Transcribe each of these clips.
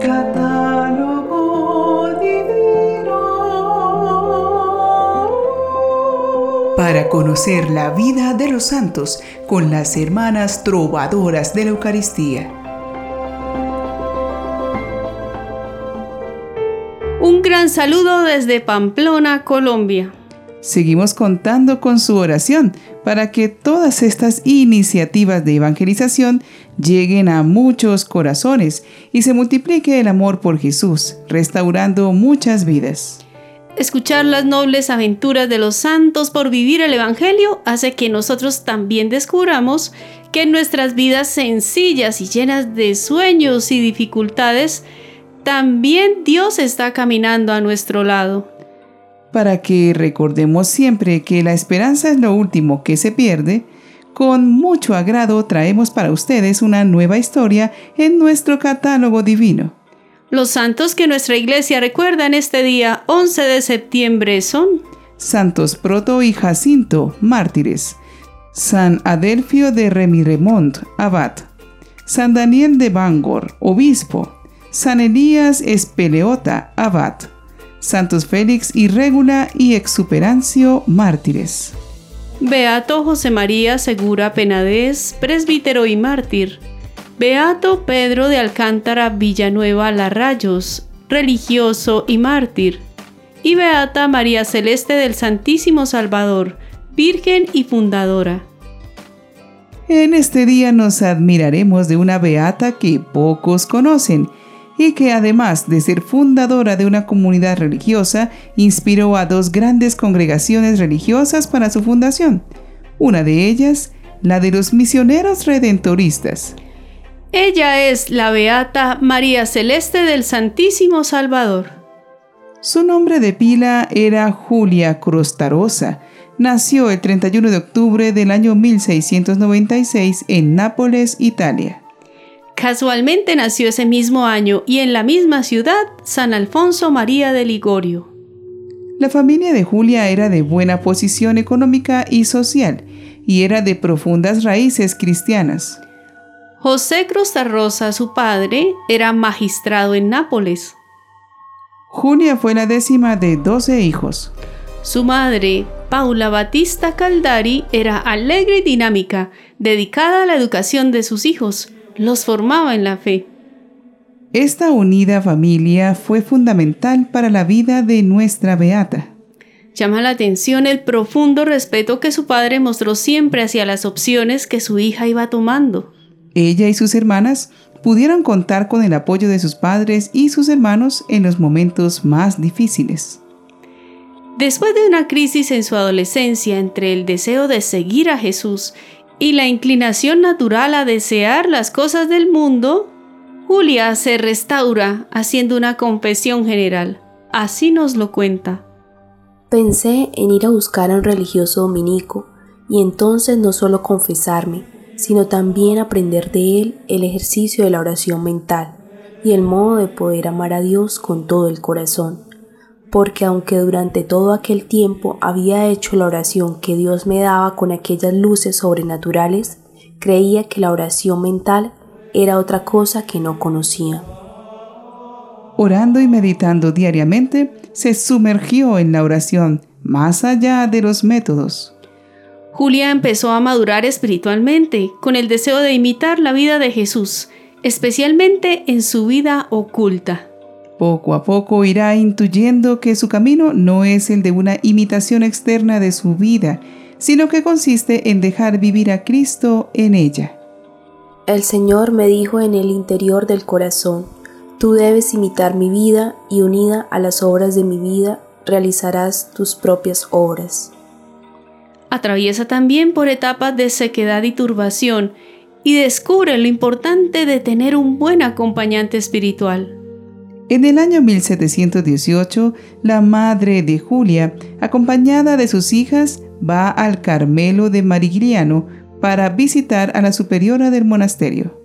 Catálogo divino. Para conocer la vida de los santos con las hermanas trovadoras de la Eucaristía. Un gran saludo desde Pamplona, Colombia. Seguimos contando con su oración para que todas estas iniciativas de evangelización lleguen a muchos corazones y se multiplique el amor por Jesús, restaurando muchas vidas. Escuchar las nobles aventuras de los santos por vivir el Evangelio hace que nosotros también descubramos que nuestras vidas sencillas y llenas de sueños y dificultades, también Dios está caminando a nuestro lado para que recordemos siempre que la esperanza es lo último que se pierde, con mucho agrado traemos para ustedes una nueva historia en nuestro catálogo divino. Los santos que nuestra iglesia recuerda en este día 11 de septiembre son Santos Proto y Jacinto, mártires. San Adelfio de Remiremont, abad. San Daniel de Bangor, obispo. San Elías Espeleota, abad. Santos Félix y Régula y Exuperancio, mártires. Beato José María Segura Penadez, presbítero y mártir. Beato Pedro de Alcántara Villanueva Larrayos, religioso y mártir. Y Beata María Celeste del Santísimo Salvador, Virgen y Fundadora. En este día nos admiraremos de una beata que pocos conocen y que además de ser fundadora de una comunidad religiosa, inspiró a dos grandes congregaciones religiosas para su fundación. Una de ellas, la de los misioneros redentoristas. Ella es la Beata María Celeste del Santísimo Salvador. Su nombre de pila era Julia Crostarosa. Nació el 31 de octubre del año 1696 en Nápoles, Italia. Casualmente nació ese mismo año y en la misma ciudad San Alfonso María de Ligorio. La familia de Julia era de buena posición económica y social y era de profundas raíces cristianas. José Rosa, su padre, era magistrado en Nápoles. Julia fue la décima de doce hijos. Su madre, Paula Batista Caldari, era alegre y dinámica, dedicada a la educación de sus hijos los formaba en la fe. Esta unida familia fue fundamental para la vida de nuestra Beata. Llama la atención el profundo respeto que su padre mostró siempre hacia las opciones que su hija iba tomando. Ella y sus hermanas pudieron contar con el apoyo de sus padres y sus hermanos en los momentos más difíciles. Después de una crisis en su adolescencia entre el deseo de seguir a Jesús y la inclinación natural a desear las cosas del mundo, Julia se restaura haciendo una confesión general. Así nos lo cuenta. Pensé en ir a buscar a un religioso dominico y entonces no solo confesarme, sino también aprender de él el ejercicio de la oración mental y el modo de poder amar a Dios con todo el corazón porque aunque durante todo aquel tiempo había hecho la oración que Dios me daba con aquellas luces sobrenaturales, creía que la oración mental era otra cosa que no conocía. Orando y meditando diariamente, se sumergió en la oración, más allá de los métodos. Julia empezó a madurar espiritualmente, con el deseo de imitar la vida de Jesús, especialmente en su vida oculta. Poco a poco irá intuyendo que su camino no es el de una imitación externa de su vida, sino que consiste en dejar vivir a Cristo en ella. El Señor me dijo en el interior del corazón, tú debes imitar mi vida y unida a las obras de mi vida realizarás tus propias obras. Atraviesa también por etapas de sequedad y turbación y descubre lo importante de tener un buen acompañante espiritual. En el año 1718, la madre de Julia, acompañada de sus hijas, va al Carmelo de Marigliano para visitar a la superiora del monasterio.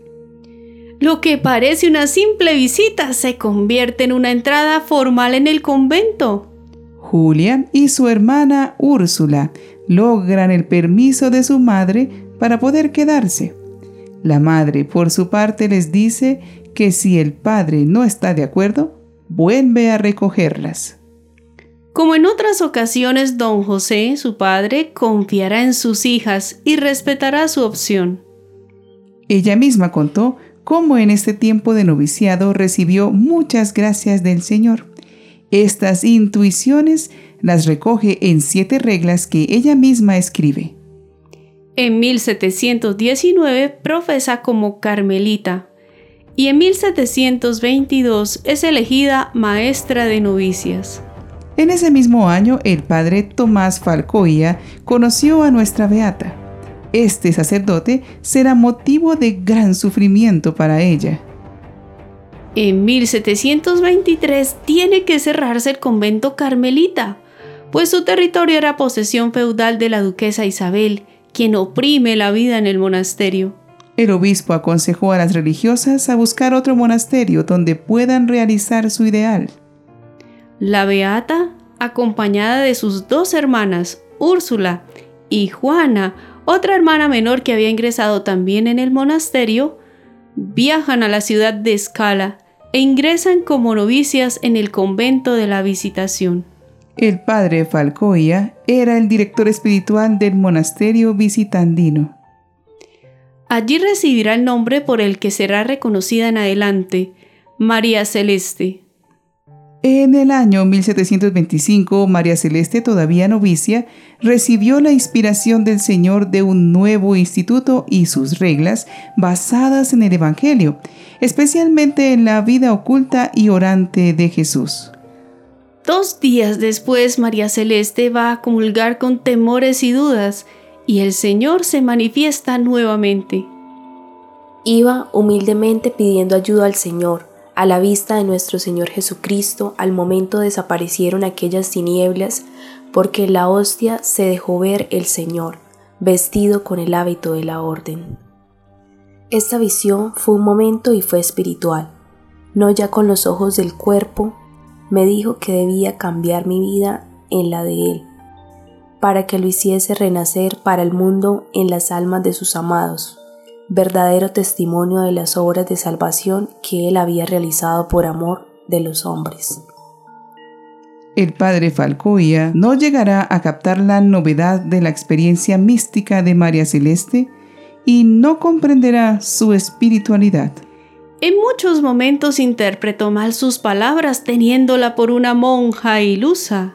Lo que parece una simple visita se convierte en una entrada formal en el convento. Julia y su hermana Úrsula logran el permiso de su madre para poder quedarse. La madre, por su parte, les dice que si el padre no está de acuerdo, vuelve a recogerlas. Como en otras ocasiones, don José, su padre, confiará en sus hijas y respetará su opción. Ella misma contó cómo en este tiempo de noviciado recibió muchas gracias del Señor. Estas intuiciones las recoge en siete reglas que ella misma escribe. En 1719 profesa como carmelita y en 1722 es elegida maestra de novicias. En ese mismo año, el padre Tomás Falcoía conoció a nuestra beata. Este sacerdote será motivo de gran sufrimiento para ella. En 1723 tiene que cerrarse el convento carmelita, pues su territorio era posesión feudal de la duquesa Isabel, quien oprime la vida en el monasterio. El obispo aconsejó a las religiosas a buscar otro monasterio donde puedan realizar su ideal. La beata, acompañada de sus dos hermanas, Úrsula y Juana, otra hermana menor que había ingresado también en el monasterio, viajan a la ciudad de Escala e ingresan como novicias en el convento de la Visitación. El padre Falcoia era el director espiritual del monasterio visitandino. Allí recibirá el nombre por el que será reconocida en adelante, María Celeste. En el año 1725, María Celeste, todavía novicia, recibió la inspiración del Señor de un nuevo instituto y sus reglas basadas en el Evangelio, especialmente en la vida oculta y orante de Jesús. Dos días después María Celeste va a comulgar con temores y dudas, y el Señor se manifiesta nuevamente. Iba humildemente pidiendo ayuda al Señor. A la vista de nuestro Señor Jesucristo, al momento desaparecieron aquellas tinieblas, porque la hostia se dejó ver el Señor, vestido con el hábito de la orden. Esta visión fue un momento y fue espiritual, no ya con los ojos del cuerpo, me dijo que debía cambiar mi vida en la de Él, para que lo hiciese renacer para el mundo en las almas de sus amados, verdadero testimonio de las obras de salvación que Él había realizado por amor de los hombres. El padre Falcoia no llegará a captar la novedad de la experiencia mística de María Celeste y no comprenderá su espiritualidad. En muchos momentos interpretó mal sus palabras teniéndola por una monja ilusa.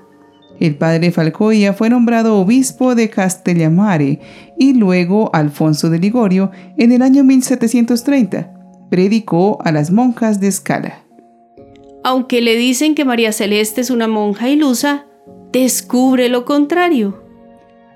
El padre Falcoya fue nombrado obispo de Castellamare y luego Alfonso de Ligorio en el año 1730. Predicó a las monjas de Scala. Aunque le dicen que María Celeste es una monja ilusa, descubre lo contrario.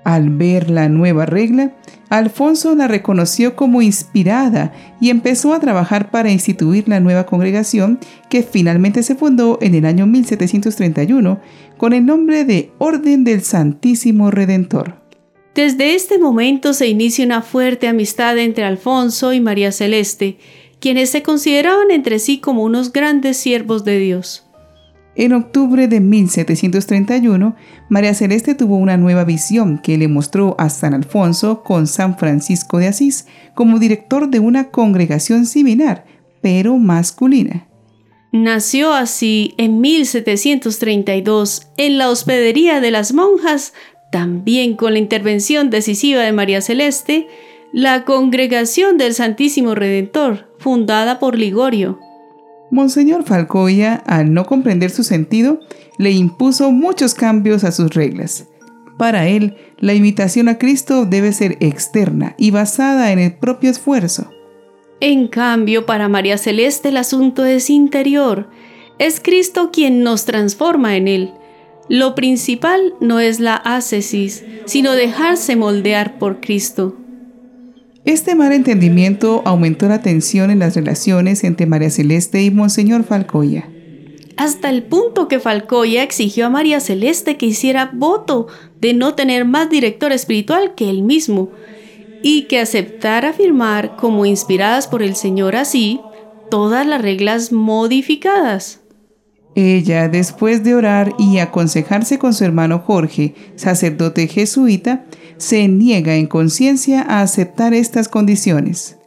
Al ver la nueva regla, Alfonso la reconoció como inspirada y empezó a trabajar para instituir la nueva congregación que finalmente se fundó en el año 1731 con el nombre de Orden del Santísimo Redentor. Desde este momento se inicia una fuerte amistad entre Alfonso y María Celeste, quienes se consideraban entre sí como unos grandes siervos de Dios. En octubre de 1731, María Celeste tuvo una nueva visión que le mostró a San Alfonso con San Francisco de Asís como director de una congregación similar, pero masculina. Nació así en 1732 en la hospedería de las monjas, también con la intervención decisiva de María Celeste, la Congregación del Santísimo Redentor, fundada por Ligorio. Monseñor Falcoya, al no comprender su sentido, le impuso muchos cambios a sus reglas. Para él, la invitación a Cristo debe ser externa y basada en el propio esfuerzo. En cambio, para María Celeste el asunto es interior. Es Cristo quien nos transforma en Él. Lo principal no es la ascesis, sino dejarse moldear por Cristo. Este mal entendimiento aumentó la tensión en las relaciones entre María Celeste y Monseñor Falcoya. Hasta el punto que Falcoya exigió a María Celeste que hiciera voto de no tener más director espiritual que él mismo y que aceptara firmar como inspiradas por el Señor así todas las reglas modificadas. Ella, después de orar y aconsejarse con su hermano Jorge, sacerdote jesuita, se niega en conciencia a aceptar estas condiciones.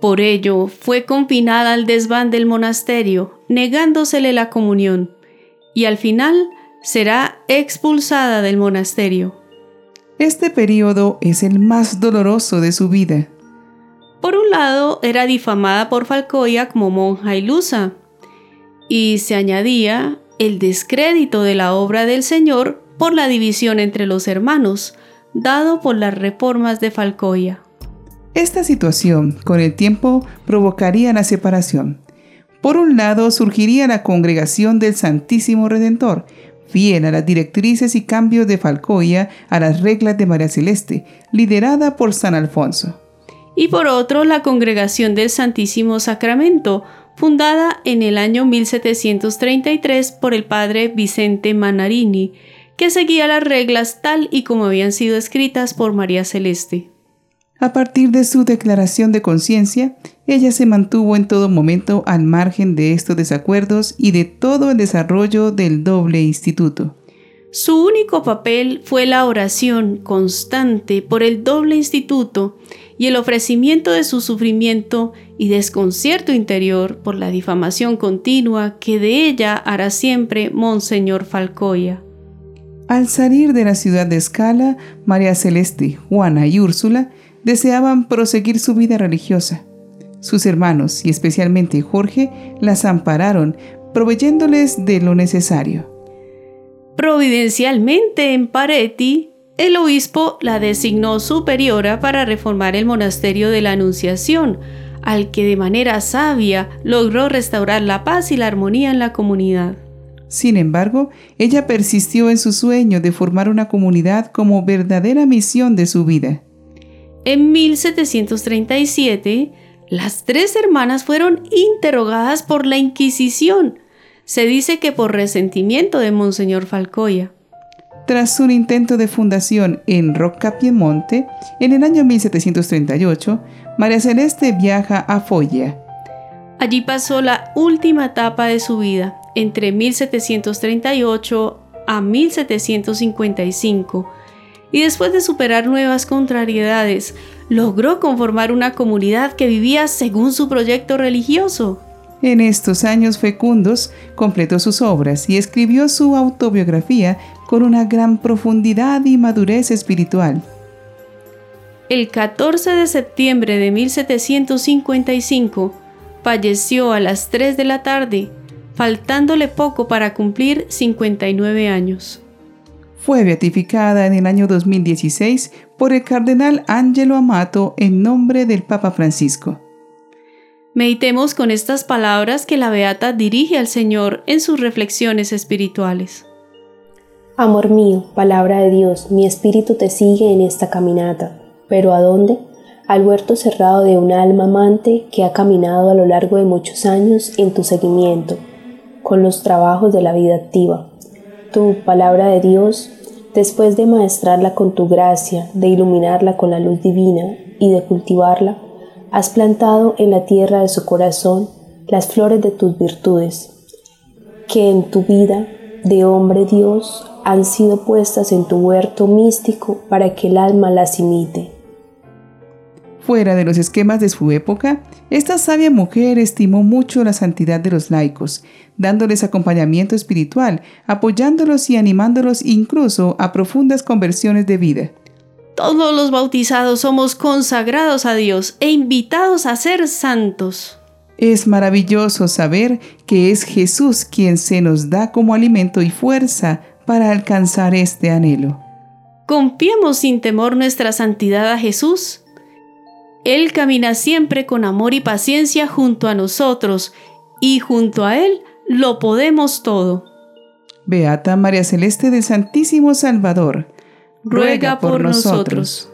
Por ello fue confinada al desván del monasterio, negándosele la comunión, y al final será expulsada del monasterio. Este periodo es el más doloroso de su vida. Por un lado, era difamada por Falcoya como monja ilusa, y se añadía el descrédito de la obra del Señor por la división entre los hermanos, dado por las reformas de Falcoya. Esta situación, con el tiempo, provocaría la separación. Por un lado, surgiría la congregación del Santísimo Redentor, fiel a las directrices y cambios de Falcoya a las reglas de María Celeste, liderada por San Alfonso. Y por otro, la congregación del Santísimo Sacramento, fundada en el año 1733 por el padre Vicente Manarini, que seguía las reglas tal y como habían sido escritas por María Celeste. A partir de su declaración de conciencia, ella se mantuvo en todo momento al margen de estos desacuerdos y de todo el desarrollo del doble instituto. Su único papel fue la oración constante por el doble instituto y el ofrecimiento de su sufrimiento y desconcierto interior por la difamación continua que de ella hará siempre Monseñor Falcoya. Al salir de la ciudad de Escala, María Celeste, Juana y Úrsula deseaban proseguir su vida religiosa. Sus hermanos, y especialmente Jorge, las ampararon, proveyéndoles de lo necesario. Providencialmente en Pareti, el obispo la designó superiora para reformar el monasterio de la Anunciación, al que de manera sabia logró restaurar la paz y la armonía en la comunidad. Sin embargo, ella persistió en su sueño de formar una comunidad como verdadera misión de su vida. En 1737, las tres hermanas fueron interrogadas por la Inquisición. Se dice que por resentimiento de Monseñor Falcoya. Tras un intento de fundación en Rocca Piemonte, en el año 1738, María Celeste viaja a Foggia. Allí pasó la última etapa de su vida, entre 1738 a 1755 y después de superar nuevas contrariedades, logró conformar una comunidad que vivía según su proyecto religioso. En estos años fecundos completó sus obras y escribió su autobiografía con una gran profundidad y madurez espiritual. El 14 de septiembre de 1755 falleció a las 3 de la tarde, faltándole poco para cumplir 59 años. Fue beatificada en el año 2016 por el cardenal Angelo Amato en nombre del Papa Francisco. Meditemos con estas palabras que la Beata dirige al Señor en sus reflexiones espirituales. Amor mío, palabra de Dios, mi espíritu te sigue en esta caminata. ¿Pero a dónde? Al huerto cerrado de una alma amante que ha caminado a lo largo de muchos años en tu seguimiento, con los trabajos de la vida activa. Tu palabra de Dios Después de maestrarla con tu gracia, de iluminarla con la luz divina y de cultivarla, has plantado en la tierra de su corazón las flores de tus virtudes, que en tu vida de hombre Dios han sido puestas en tu huerto místico para que el alma las imite. Fuera de los esquemas de su época, esta sabia mujer estimó mucho la santidad de los laicos, dándoles acompañamiento espiritual, apoyándolos y animándolos incluso a profundas conversiones de vida. Todos los bautizados somos consagrados a Dios e invitados a ser santos. Es maravilloso saber que es Jesús quien se nos da como alimento y fuerza para alcanzar este anhelo. Confiemos sin temor nuestra santidad a Jesús él camina siempre con amor y paciencia junto a nosotros y junto a Él lo podemos todo. Beata María Celeste del Santísimo Salvador, ruega, por, nosotros.